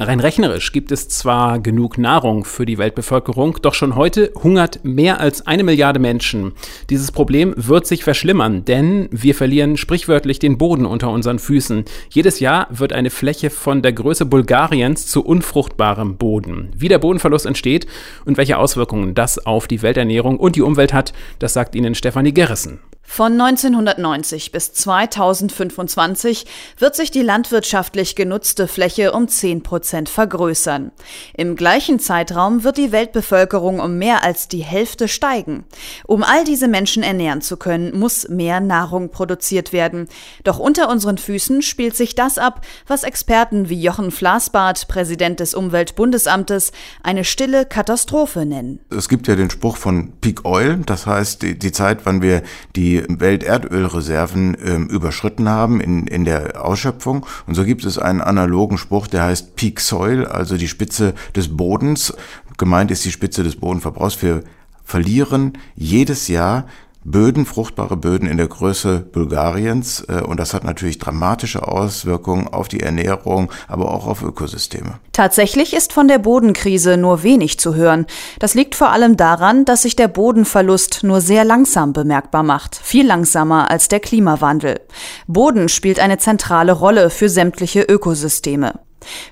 Rein rechnerisch gibt es zwar genug Nahrung für die Weltbevölkerung, doch schon heute hungert mehr als eine Milliarde Menschen. Dieses Problem wird sich verschlimmern, denn wir verlieren sprichwörtlich den Boden unter unseren Füßen. Jedes Jahr wird eine Fläche von der Größe Bulgariens zu unfruchtbarem Boden. Wie der Bodenverlust entsteht und welche Auswirkungen das auf die Welternährung und die Umwelt hat, das sagt Ihnen Stefanie Gerrissen. Von 1990 bis 2025 wird sich die landwirtschaftlich genutzte Fläche um 10 Prozent vergrößern. Im gleichen Zeitraum wird die Weltbevölkerung um mehr als die Hälfte steigen. Um all diese Menschen ernähren zu können, muss mehr Nahrung produziert werden. Doch unter unseren Füßen spielt sich das ab, was Experten wie Jochen Flasbart, Präsident des Umweltbundesamtes, eine stille Katastrophe nennen. Es gibt ja den Spruch von Peak Oil, das heißt die, die Zeit, wann wir die Welterdölreserven äh, überschritten haben in, in der Ausschöpfung. Und so gibt es einen analogen Spruch, der heißt Peak Soil, also die Spitze des Bodens. Gemeint ist die Spitze des Bodenverbrauchs. Wir verlieren jedes Jahr Böden, fruchtbare Böden in der Größe Bulgariens. Äh, und das hat natürlich dramatische Auswirkungen auf die Ernährung, aber auch auf Ökosysteme. Tatsächlich ist von der Bodenkrise nur wenig zu hören. Das liegt vor allem daran, dass sich der Bodenverlust nur sehr langsam bemerkbar macht. Viel langsamer als der Klimawandel. Boden spielt eine zentrale Rolle für sämtliche Ökosysteme.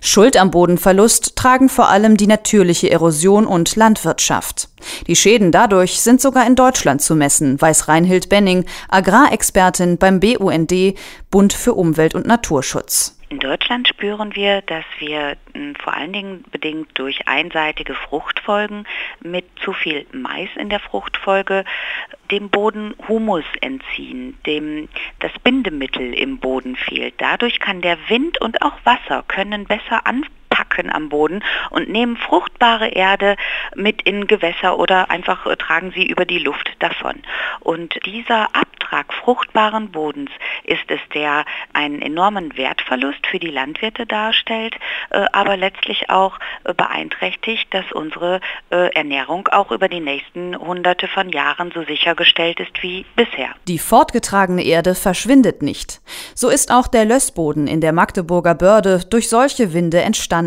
Schuld am Bodenverlust tragen vor allem die natürliche Erosion und Landwirtschaft. Die Schäden dadurch sind sogar in Deutschland zu messen, weiß Reinhild Benning, Agrarexpertin beim BUND, Bund für Umwelt und Naturschutz. In Deutschland spüren wir, dass wir hm, vor allen Dingen bedingt durch einseitige Fruchtfolgen mit zu viel Mais in der Fruchtfolge dem Boden Humus entziehen, dem das Bindemittel im Boden fehlt. Dadurch kann der Wind und auch Wasser können besser anpacken am Boden und nehmen fruchtbare Erde mit in Gewässer oder einfach äh, tragen sie über die Luft davon. Und dieser Abtrag fruchtbaren Bodens ist es, der einen enormen Wertverlust für die Landwirte darstellt, äh, aber letztlich auch äh, beeinträchtigt, dass unsere Ernährung auch über die nächsten hunderte von Jahren so sichergestellt ist wie bisher. Die fortgetragene Erde verschwindet nicht. So ist auch der Lössboden in der Magdeburger Börde durch solche Winde entstanden.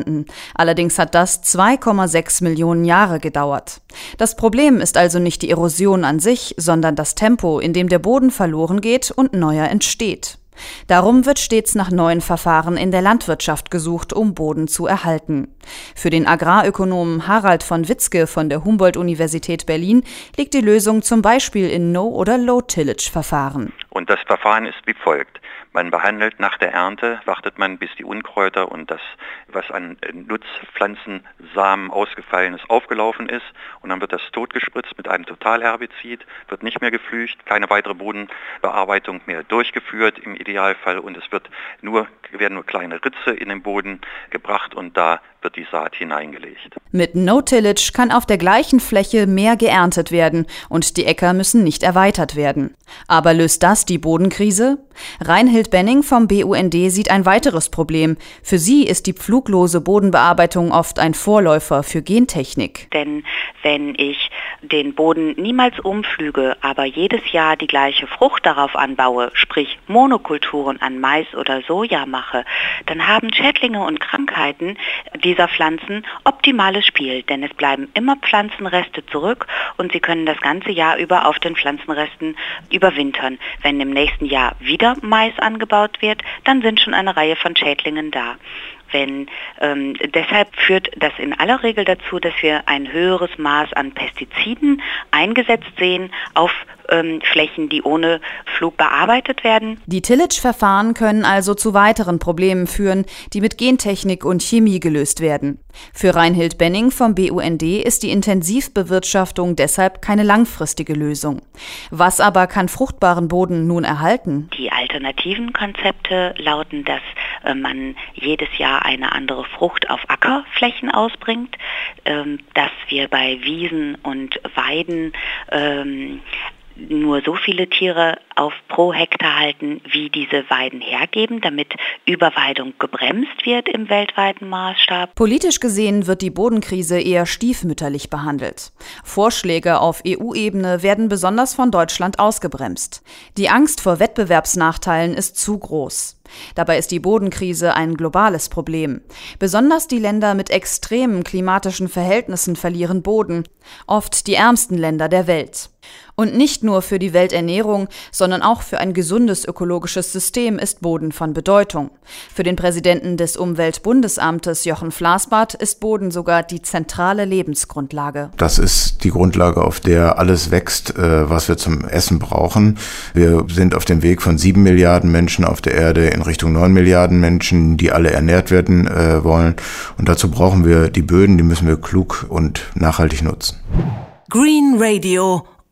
Allerdings hat das 2,6 Millionen Jahre gedauert. Das Problem ist also nicht die Erosion an sich, sondern das Tempo, in dem der Boden verloren geht und neuer entsteht. Darum wird stets nach neuen Verfahren in der Landwirtschaft gesucht, um Boden zu erhalten. Für den Agrarökonomen Harald von Witzke von der Humboldt-Universität Berlin liegt die Lösung zum Beispiel in No- oder Low-Tillage-Verfahren. Und das Verfahren ist wie folgt. Man behandelt nach der Ernte, wartet man, bis die Unkräuter und das, was an Nutzpflanzensamen ausgefallen ist, aufgelaufen ist. Und dann wird das totgespritzt mit einem Totalherbizid, wird nicht mehr geflücht, keine weitere Bodenbearbeitung mehr durchgeführt im Idealfall und es wird nur, werden nur kleine Ritze in den Boden gebracht und da wird die Saat hineingelegt. Mit No-Tillage kann auf der gleichen Fläche mehr geerntet werden und die Äcker müssen nicht erweitert werden. Aber löst das die Bodenkrise? Reinhild Benning vom BUND sieht ein weiteres Problem. Für sie ist die pfluglose Bodenbearbeitung oft ein Vorläufer für Gentechnik. Denn wenn ich den Boden niemals umflüge, aber jedes Jahr die gleiche Frucht darauf anbaue, sprich Monokulturen an Mais oder Soja mache, dann haben Schädlinge und Krankheiten dieser Pflanzen optimales Spiel, denn es bleiben immer Pflanzenreste zurück und sie können das ganze Jahr über auf den Pflanzenresten überwintern. Wenn im nächsten Jahr wieder Mais angebaut wird, dann sind schon eine Reihe von Schädlingen da. Wenn, ähm, deshalb führt das in aller Regel dazu, dass wir ein höheres Maß an Pestiziden eingesetzt sehen auf ähm, Flächen, die ohne Flug bearbeitet werden. Die Tillage-Verfahren können also zu weiteren Problemen führen, die mit Gentechnik und Chemie gelöst werden. Für Reinhild Benning vom BUND ist die Intensivbewirtschaftung deshalb keine langfristige Lösung. Was aber kann fruchtbaren Boden nun erhalten? Die alternativen Konzepte lauten, dass äh, man jedes Jahr eine andere Frucht auf Ackerflächen ausbringt, ähm, dass wir bei Wiesen und Weiden ähm, nur so viele Tiere auf pro Hektar halten, wie diese Weiden hergeben, damit Überweidung gebremst wird im weltweiten Maßstab. Politisch gesehen wird die Bodenkrise eher stiefmütterlich behandelt. Vorschläge auf EU-Ebene werden besonders von Deutschland ausgebremst. Die Angst vor Wettbewerbsnachteilen ist zu groß. Dabei ist die Bodenkrise ein globales Problem. Besonders die Länder mit extremen klimatischen Verhältnissen verlieren Boden, oft die ärmsten Länder der Welt. Und nicht nur für die Welternährung, sondern auch für ein gesundes ökologisches System ist Boden von Bedeutung. Für den Präsidenten des Umweltbundesamtes Jochen Flasbart ist Boden sogar die zentrale Lebensgrundlage. Das ist die Grundlage, auf der alles wächst, äh, was wir zum Essen brauchen. Wir sind auf dem Weg von sieben Milliarden Menschen auf der Erde in Richtung neun Milliarden Menschen, die alle ernährt werden äh, wollen. Und dazu brauchen wir die Böden, die müssen wir klug und nachhaltig nutzen. Green Radio